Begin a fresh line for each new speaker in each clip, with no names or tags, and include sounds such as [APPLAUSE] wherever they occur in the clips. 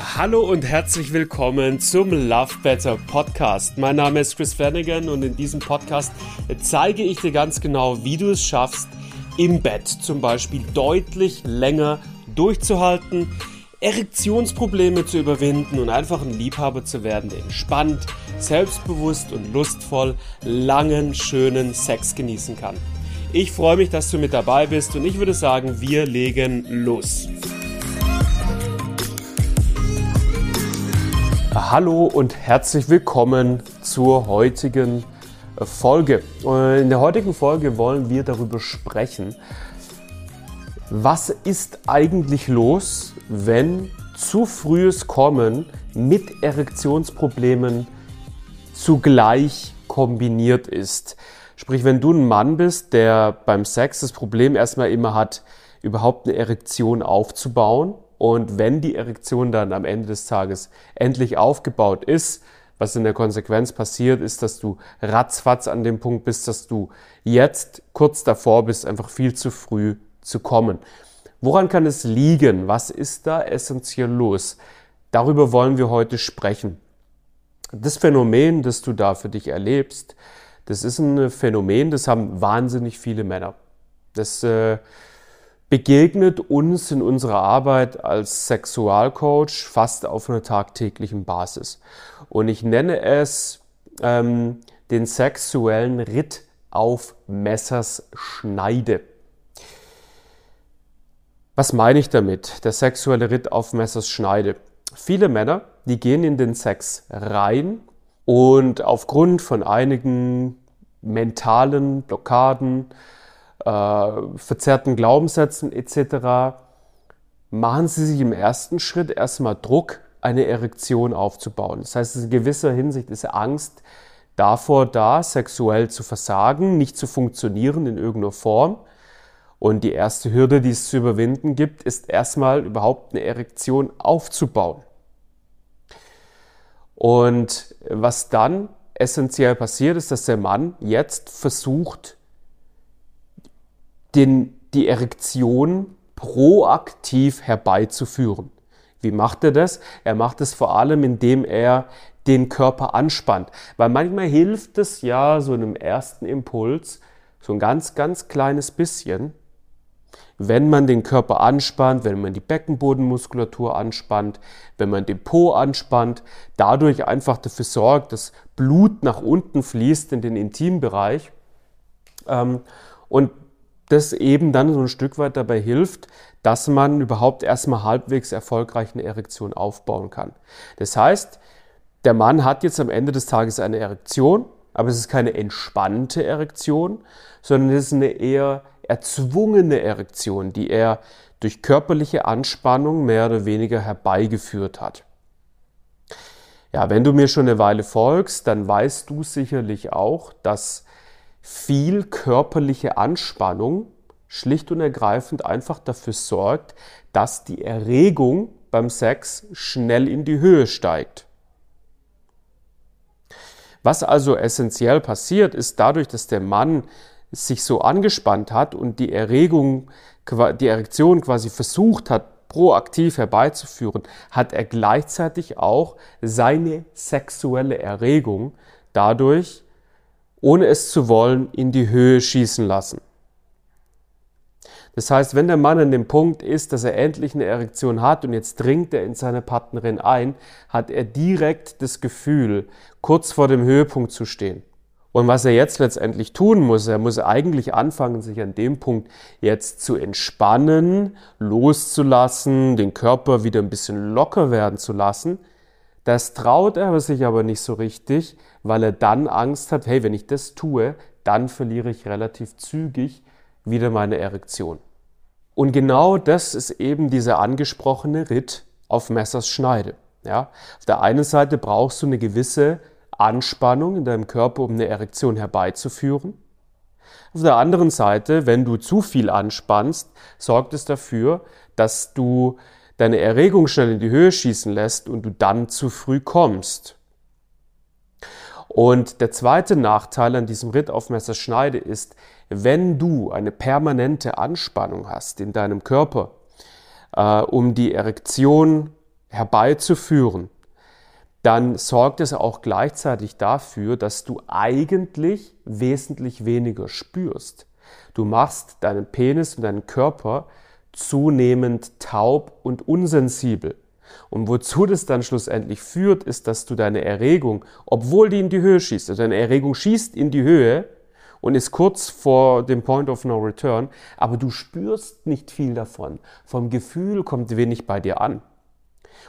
Hallo und herzlich willkommen zum Love Better Podcast. Mein Name ist Chris Flanagan und in diesem Podcast zeige ich dir ganz genau, wie du es schaffst, im Bett zum Beispiel deutlich länger durchzuhalten, Erektionsprobleme zu überwinden und einfach ein Liebhaber zu werden, der entspannt, selbstbewusst und lustvoll langen, schönen Sex genießen kann. Ich freue mich, dass du mit dabei bist und ich würde sagen, wir legen los. Hallo und herzlich willkommen zur heutigen Folge. In der heutigen Folge wollen wir darüber sprechen, was ist eigentlich los, wenn zu frühes Kommen mit Erektionsproblemen zugleich kombiniert ist. Sprich, wenn du ein Mann bist, der beim Sex das Problem erstmal immer hat, überhaupt eine Erektion aufzubauen und wenn die Erektion dann am Ende des Tages endlich aufgebaut ist, was in der Konsequenz passiert, ist, dass du ratzfatz an dem Punkt bist, dass du jetzt kurz davor bist, einfach viel zu früh zu kommen. Woran kann es liegen? Was ist da essentiell los? Darüber wollen wir heute sprechen. Das Phänomen, das du da für dich erlebst, das ist ein Phänomen, das haben wahnsinnig viele Männer. Das äh, begegnet uns in unserer Arbeit als Sexualcoach fast auf einer tagtäglichen Basis. Und ich nenne es ähm, den sexuellen Ritt auf Messers Schneide. Was meine ich damit? Der sexuelle Ritt auf Messers Schneide. Viele Männer, die gehen in den Sex rein und aufgrund von einigen mentalen Blockaden, äh, verzerrten Glaubenssätzen etc. machen sie sich im ersten Schritt erstmal Druck, eine Erektion aufzubauen. Das heißt, in gewisser Hinsicht ist Angst davor da, sexuell zu versagen, nicht zu funktionieren in irgendeiner Form. Und die erste Hürde, die es zu überwinden gibt, ist erstmal überhaupt eine Erektion aufzubauen. Und was dann essentiell passiert, ist, dass der Mann jetzt versucht, den, die Erektion proaktiv herbeizuführen. Wie macht er das? Er macht es vor allem, indem er den Körper anspannt. Weil manchmal hilft es ja so einem ersten Impuls, so ein ganz, ganz kleines bisschen, wenn man den Körper anspannt, wenn man die Beckenbodenmuskulatur anspannt, wenn man den Po anspannt, dadurch einfach dafür sorgt, dass Blut nach unten fließt in den Intimbereich ähm, und das eben dann so ein Stück weit dabei hilft, dass man überhaupt erstmal halbwegs erfolgreich eine Erektion aufbauen kann. Das heißt, der Mann hat jetzt am Ende des Tages eine Erektion, aber es ist keine entspannte Erektion, sondern es ist eine eher erzwungene Erektion, die er durch körperliche Anspannung mehr oder weniger herbeigeführt hat. Ja, wenn du mir schon eine Weile folgst, dann weißt du sicherlich auch, dass viel körperliche Anspannung schlicht und ergreifend einfach dafür sorgt, dass die Erregung beim Sex schnell in die Höhe steigt. Was also essentiell passiert, ist dadurch, dass der Mann sich so angespannt hat und die Erregung, die Erektion quasi versucht hat, proaktiv herbeizuführen, hat er gleichzeitig auch seine sexuelle Erregung dadurch, ohne es zu wollen, in die Höhe schießen lassen. Das heißt, wenn der Mann an dem Punkt ist, dass er endlich eine Erektion hat und jetzt dringt er in seine Partnerin ein, hat er direkt das Gefühl, kurz vor dem Höhepunkt zu stehen. Und was er jetzt letztendlich tun muss, er muss eigentlich anfangen, sich an dem Punkt jetzt zu entspannen, loszulassen, den Körper wieder ein bisschen locker werden zu lassen. Das traut er sich aber nicht so richtig, weil er dann Angst hat, hey, wenn ich das tue, dann verliere ich relativ zügig wieder meine Erektion. Und genau das ist eben dieser angesprochene Ritt auf Messers Schneide. Ja? Auf der einen Seite brauchst du eine gewisse Anspannung in deinem Körper, um eine Erektion herbeizuführen. Auf der anderen Seite, wenn du zu viel anspannst, sorgt es dafür, dass du deine Erregung schnell in die Höhe schießen lässt und du dann zu früh kommst. Und der zweite Nachteil an diesem Ritt auf Messerschneide ist, wenn du eine permanente Anspannung hast in deinem Körper, äh, um die Erektion herbeizuführen, dann sorgt es auch gleichzeitig dafür, dass du eigentlich wesentlich weniger spürst. Du machst deinen Penis und deinen Körper zunehmend taub und unsensibel. Und wozu das dann schlussendlich führt, ist, dass du deine Erregung, obwohl die in die Höhe schießt, also deine Erregung schießt in die Höhe und ist kurz vor dem Point of No Return, aber du spürst nicht viel davon. Vom Gefühl kommt wenig bei dir an.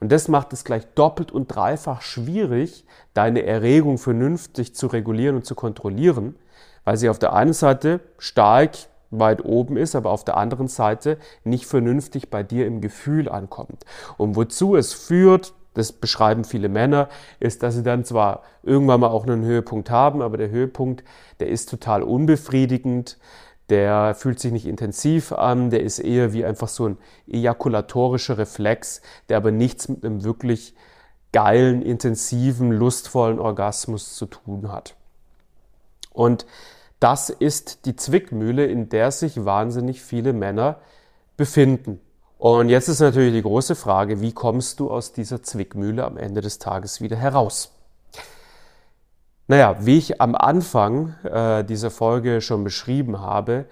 Und das macht es gleich doppelt und dreifach schwierig, deine Erregung vernünftig zu regulieren und zu kontrollieren, weil sie auf der einen Seite stark weit oben ist, aber auf der anderen Seite nicht vernünftig bei dir im Gefühl ankommt. Und wozu es führt, das beschreiben viele Männer, ist, dass sie dann zwar irgendwann mal auch einen Höhepunkt haben, aber der Höhepunkt, der ist total unbefriedigend, der fühlt sich nicht intensiv an, der ist eher wie einfach so ein ejakulatorischer Reflex, der aber nichts mit einem wirklich geilen, intensiven, lustvollen Orgasmus zu tun hat. Und das ist die Zwickmühle, in der sich wahnsinnig viele Männer befinden. Und jetzt ist natürlich die große Frage, wie kommst du aus dieser Zwickmühle am Ende des Tages wieder heraus? Naja, wie ich am Anfang äh, dieser Folge schon beschrieben habe,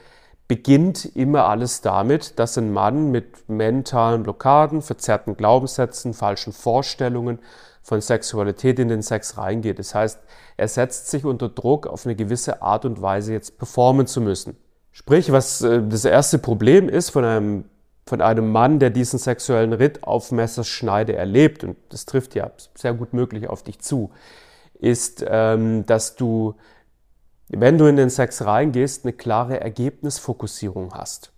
beginnt immer alles damit, dass ein Mann mit mentalen Blockaden, verzerrten Glaubenssätzen, falschen Vorstellungen von Sexualität in den Sex reingeht. Das heißt, er setzt sich unter Druck, auf eine gewisse Art und Weise jetzt performen zu müssen. Sprich, was äh, das erste Problem ist von einem, von einem Mann, der diesen sexuellen Ritt auf Messerschneide erlebt, und das trifft ja sehr gut möglich auf dich zu, ist, ähm, dass du, wenn du in den Sex reingehst, eine klare Ergebnisfokussierung hast.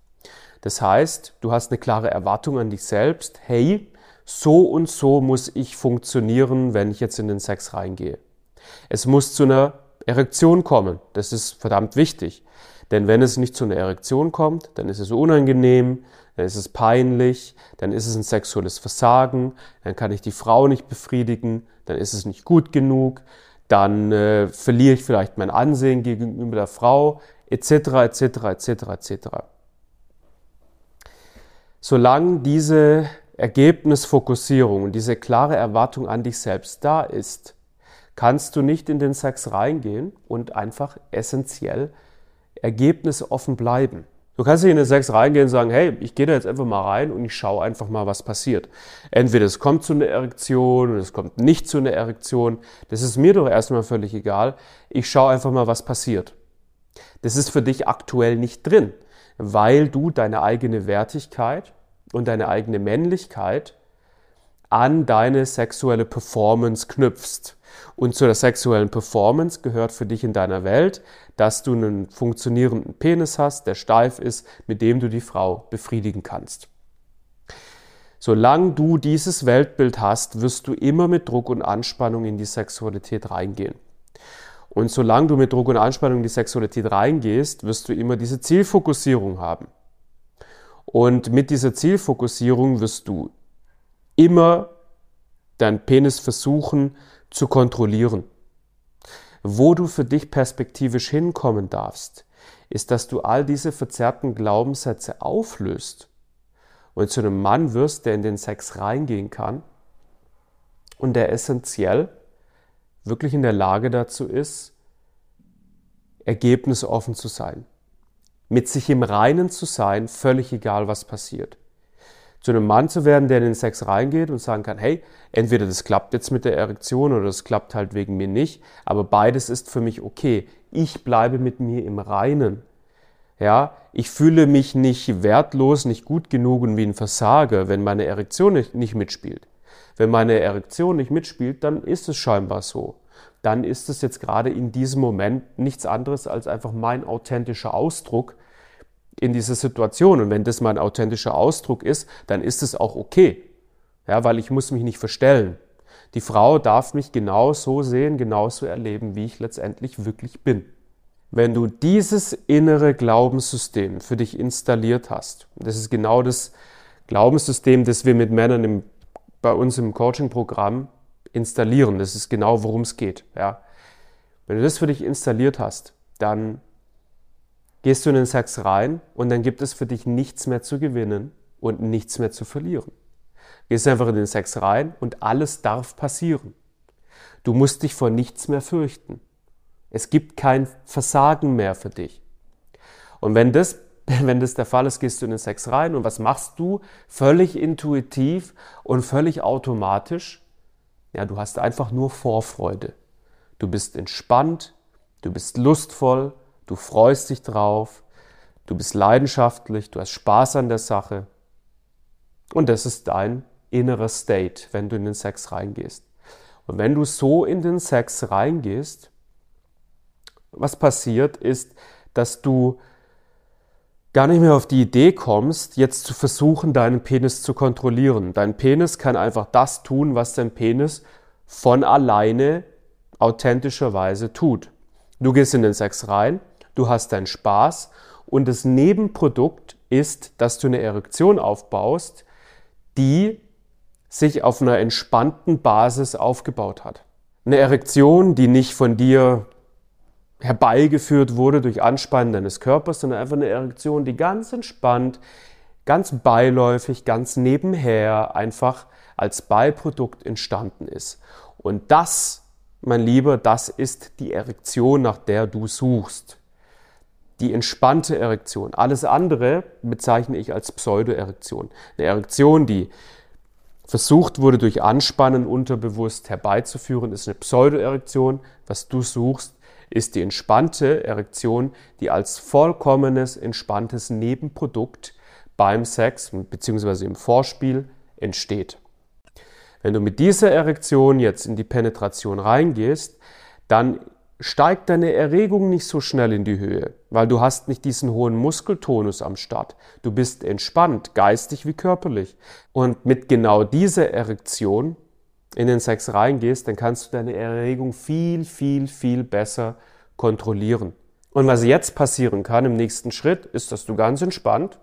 Das heißt, du hast eine klare Erwartung an dich selbst, hey, so und so muss ich funktionieren, wenn ich jetzt in den Sex reingehe. Es muss zu einer Erektion kommen. Das ist verdammt wichtig. Denn wenn es nicht zu einer Erektion kommt, dann ist es unangenehm, dann ist es peinlich, dann ist es ein sexuelles Versagen, dann kann ich die Frau nicht befriedigen, dann ist es nicht gut genug, dann äh, verliere ich vielleicht mein Ansehen gegenüber der Frau, etc., etc., etc., etc. Solange diese Ergebnisfokussierung und diese klare Erwartung an dich selbst da ist, kannst du nicht in den Sex reingehen und einfach essentiell ergebnisoffen bleiben. Du kannst nicht in den Sex reingehen und sagen, hey, ich gehe da jetzt einfach mal rein und ich schaue einfach mal, was passiert. Entweder es kommt zu einer Erektion oder es kommt nicht zu einer Erektion. Das ist mir doch erstmal völlig egal. Ich schaue einfach mal, was passiert. Das ist für dich aktuell nicht drin, weil du deine eigene Wertigkeit und deine eigene Männlichkeit an deine sexuelle Performance knüpfst. Und zu der sexuellen Performance gehört für dich in deiner Welt, dass du einen funktionierenden Penis hast, der steif ist, mit dem du die Frau befriedigen kannst. Solange du dieses Weltbild hast, wirst du immer mit Druck und Anspannung in die Sexualität reingehen. Und solange du mit Druck und Anspannung in die Sexualität reingehst, wirst du immer diese Zielfokussierung haben. Und mit dieser Zielfokussierung wirst du immer deinen Penis versuchen zu kontrollieren. Wo du für dich perspektivisch hinkommen darfst, ist, dass du all diese verzerrten Glaubenssätze auflöst und zu einem Mann wirst, der in den Sex reingehen kann und der essentiell wirklich in der Lage dazu ist, ergebnisoffen zu sein mit sich im Reinen zu sein, völlig egal, was passiert. Zu einem Mann zu werden, der in den Sex reingeht und sagen kann, hey, entweder das klappt jetzt mit der Erektion oder das klappt halt wegen mir nicht, aber beides ist für mich okay. Ich bleibe mit mir im Reinen. Ja, ich fühle mich nicht wertlos, nicht gut genug und wie ein Versager, wenn meine Erektion nicht, nicht mitspielt. Wenn meine Erektion nicht mitspielt, dann ist es scheinbar so. Dann ist es jetzt gerade in diesem Moment nichts anderes als einfach mein authentischer Ausdruck in dieser Situation. Und wenn das mein authentischer Ausdruck ist, dann ist es auch okay. Ja, weil ich muss mich nicht verstellen. Die Frau darf mich genauso sehen, genauso erleben, wie ich letztendlich wirklich bin. Wenn du dieses innere Glaubenssystem für dich installiert hast, das ist genau das Glaubenssystem, das wir mit Männern im, bei uns im Coaching-Programm installieren. Das ist genau, worum es geht. Ja. Wenn du das für dich installiert hast, dann gehst du in den Sex rein und dann gibt es für dich nichts mehr zu gewinnen und nichts mehr zu verlieren. Gehst einfach in den Sex rein und alles darf passieren. Du musst dich vor nichts mehr fürchten. Es gibt kein Versagen mehr für dich. Und wenn das, [LAUGHS] wenn das der Fall ist, gehst du in den Sex rein und was machst du? Völlig intuitiv und völlig automatisch. Ja, du hast einfach nur Vorfreude. Du bist entspannt, du bist lustvoll, du freust dich drauf, du bist leidenschaftlich, du hast Spaß an der Sache. Und das ist dein innerer State, wenn du in den Sex reingehst. Und wenn du so in den Sex reingehst, was passiert ist, dass du gar nicht mehr auf die Idee kommst, jetzt zu versuchen, deinen Penis zu kontrollieren. Dein Penis kann einfach das tun, was dein Penis von alleine authentischerweise tut. Du gehst in den Sex rein, du hast deinen Spaß und das Nebenprodukt ist, dass du eine Erektion aufbaust, die sich auf einer entspannten Basis aufgebaut hat. Eine Erektion, die nicht von dir herbeigeführt wurde durch Anspannen deines Körpers, sondern einfach eine Erektion, die ganz entspannt, ganz beiläufig, ganz nebenher einfach als Beiprodukt entstanden ist. Und das, mein Lieber, das ist die Erektion, nach der du suchst. Die entspannte Erektion. Alles andere bezeichne ich als Pseudoerektion. Eine Erektion, die versucht wurde, durch Anspannen unterbewusst herbeizuführen, ist eine Pseudoerektion. Was du suchst, ist die entspannte Erektion, die als vollkommenes, entspanntes Nebenprodukt beim Sex bzw. im Vorspiel entsteht. Wenn du mit dieser Erektion jetzt in die Penetration reingehst, dann steigt deine Erregung nicht so schnell in die Höhe, weil du hast nicht diesen hohen Muskeltonus am Start. Du bist entspannt, geistig wie körperlich. Und mit genau dieser Erektion in den Sex reingehst, dann kannst du deine Erregung viel, viel, viel besser kontrollieren. Und was jetzt passieren kann im nächsten Schritt, ist, dass du ganz entspannt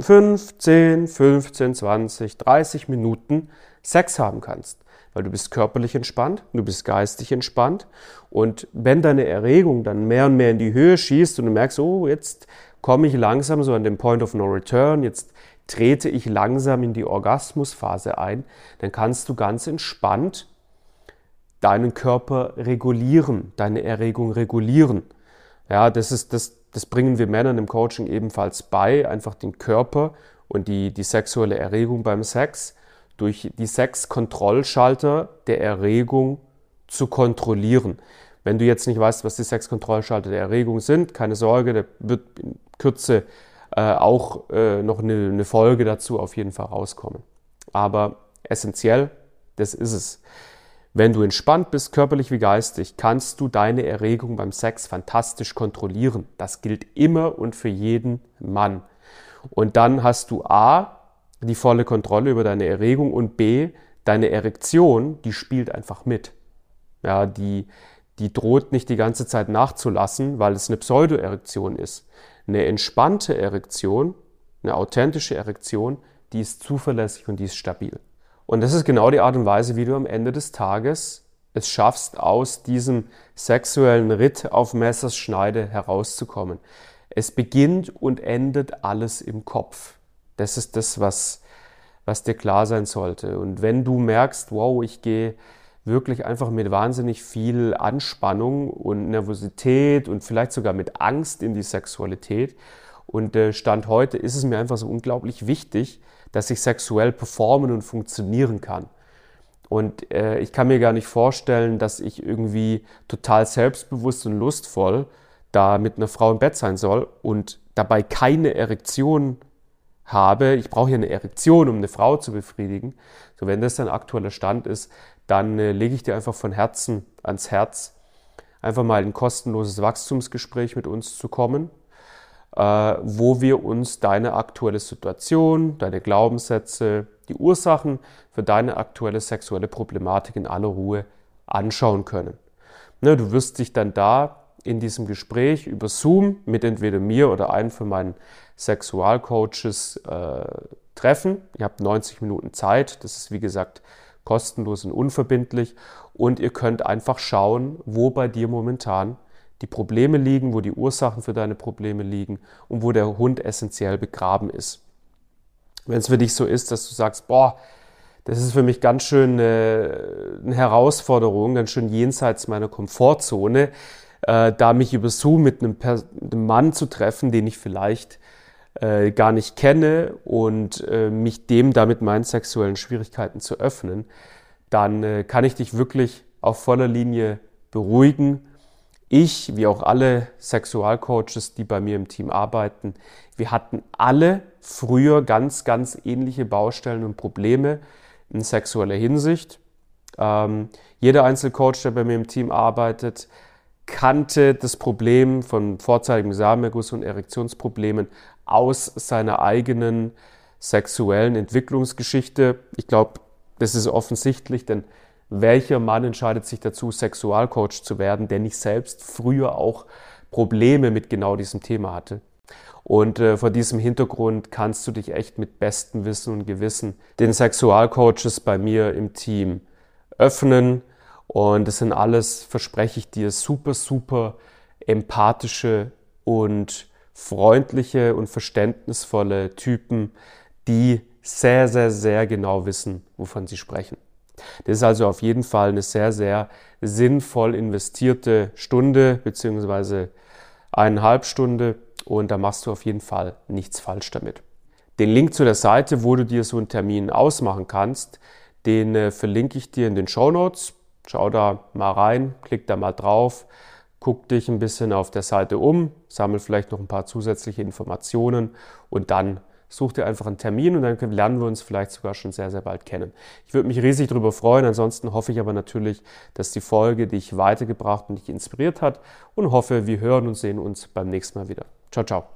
5, 10, 15, 20, 30 Minuten Sex haben kannst weil du bist körperlich entspannt, du bist geistig entspannt und wenn deine Erregung dann mehr und mehr in die Höhe schießt und du merkst, oh, jetzt komme ich langsam so an den Point of No Return, jetzt trete ich langsam in die Orgasmusphase ein, dann kannst du ganz entspannt deinen Körper regulieren, deine Erregung regulieren. Ja, das ist das, das bringen wir Männern im Coaching ebenfalls bei, einfach den Körper und die, die sexuelle Erregung beim Sex durch die sechs Kontrollschalter der Erregung zu kontrollieren. Wenn du jetzt nicht weißt, was die sechs Kontrollschalter der Erregung sind, keine Sorge, da wird in Kürze äh, auch äh, noch eine, eine Folge dazu auf jeden Fall rauskommen. Aber essentiell, das ist es. Wenn du entspannt bist, körperlich wie geistig, kannst du deine Erregung beim Sex fantastisch kontrollieren. Das gilt immer und für jeden Mann. Und dann hast du A, die volle Kontrolle über deine Erregung und B, deine Erektion, die spielt einfach mit. Ja, die, die droht nicht die ganze Zeit nachzulassen, weil es eine Pseudoerektion ist. Eine entspannte Erektion, eine authentische Erektion, die ist zuverlässig und die ist stabil. Und das ist genau die Art und Weise, wie du am Ende des Tages es schaffst, aus diesem sexuellen Ritt auf Messers Schneide herauszukommen. Es beginnt und endet alles im Kopf. Das ist das, was, was dir klar sein sollte. Und wenn du merkst, wow, ich gehe wirklich einfach mit wahnsinnig viel Anspannung und Nervosität und vielleicht sogar mit Angst in die Sexualität. Und äh, Stand heute ist es mir einfach so unglaublich wichtig, dass ich sexuell performen und funktionieren kann. Und äh, ich kann mir gar nicht vorstellen, dass ich irgendwie total selbstbewusst und lustvoll da mit einer Frau im Bett sein soll und dabei keine Erektion habe, ich brauche ja eine Erektion, um eine Frau zu befriedigen. So, wenn das dein aktueller Stand ist, dann äh, lege ich dir einfach von Herzen ans Herz, einfach mal ein kostenloses Wachstumsgespräch mit uns zu kommen, äh, wo wir uns deine aktuelle Situation, deine Glaubenssätze, die Ursachen für deine aktuelle sexuelle Problematik in aller Ruhe anschauen können. Ne, du wirst dich dann da in diesem Gespräch über Zoom mit entweder mir oder einem von meinen Sexualcoaches äh, treffen. Ihr habt 90 Minuten Zeit. Das ist wie gesagt kostenlos und unverbindlich. Und ihr könnt einfach schauen, wo bei dir momentan die Probleme liegen, wo die Ursachen für deine Probleme liegen und wo der Hund essentiell begraben ist. Wenn es für dich so ist, dass du sagst, boah, das ist für mich ganz schön äh, eine Herausforderung, ganz schön jenseits meiner Komfortzone, äh, da mich über Zoom mit einem, einem, Mann zu treffen, den ich vielleicht äh, gar nicht kenne und äh, mich dem damit meinen sexuellen Schwierigkeiten zu öffnen, dann äh, kann ich dich wirklich auf voller Linie beruhigen. Ich, wie auch alle Sexualcoaches, die bei mir im Team arbeiten, wir hatten alle früher ganz, ganz ähnliche Baustellen und Probleme in sexueller Hinsicht. Ähm, jeder Einzelcoach, der bei mir im Team arbeitet, kannte das Problem von vorzeitigem Samenerguss und Erektionsproblemen aus seiner eigenen sexuellen Entwicklungsgeschichte. Ich glaube, das ist offensichtlich, denn welcher Mann entscheidet sich dazu, Sexualcoach zu werden, der nicht selbst früher auch Probleme mit genau diesem Thema hatte? Und äh, vor diesem Hintergrund kannst du dich echt mit bestem Wissen und Gewissen den Sexualcoaches bei mir im Team öffnen. Und das sind alles, verspreche ich dir, super, super empathische und freundliche und verständnisvolle Typen, die sehr, sehr, sehr genau wissen, wovon sie sprechen. Das ist also auf jeden Fall eine sehr, sehr sinnvoll investierte Stunde beziehungsweise eineinhalb Stunde und da machst du auf jeden Fall nichts falsch damit. Den Link zu der Seite, wo du dir so einen Termin ausmachen kannst, den äh, verlinke ich dir in den Show Notes. Schau da mal rein, klick da mal drauf, guck dich ein bisschen auf der Seite um, sammel vielleicht noch ein paar zusätzliche Informationen und dann such dir einfach einen Termin und dann lernen wir uns vielleicht sogar schon sehr, sehr bald kennen. Ich würde mich riesig darüber freuen. Ansonsten hoffe ich aber natürlich, dass die Folge dich weitergebracht und dich inspiriert hat und hoffe, wir hören und sehen uns beim nächsten Mal wieder. Ciao, ciao.